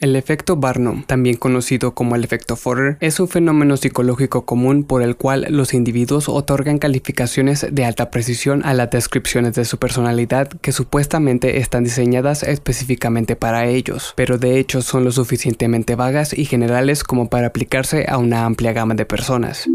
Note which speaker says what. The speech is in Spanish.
Speaker 1: El efecto Barnum, también conocido como el efecto Forer, es un fenómeno psicológico común por el cual los individuos otorgan calificaciones de alta precisión a las descripciones de su personalidad que supuestamente están diseñadas específicamente para ellos, pero de hecho son lo suficientemente vagas y generales como para aplicarse a una amplia gama de personas.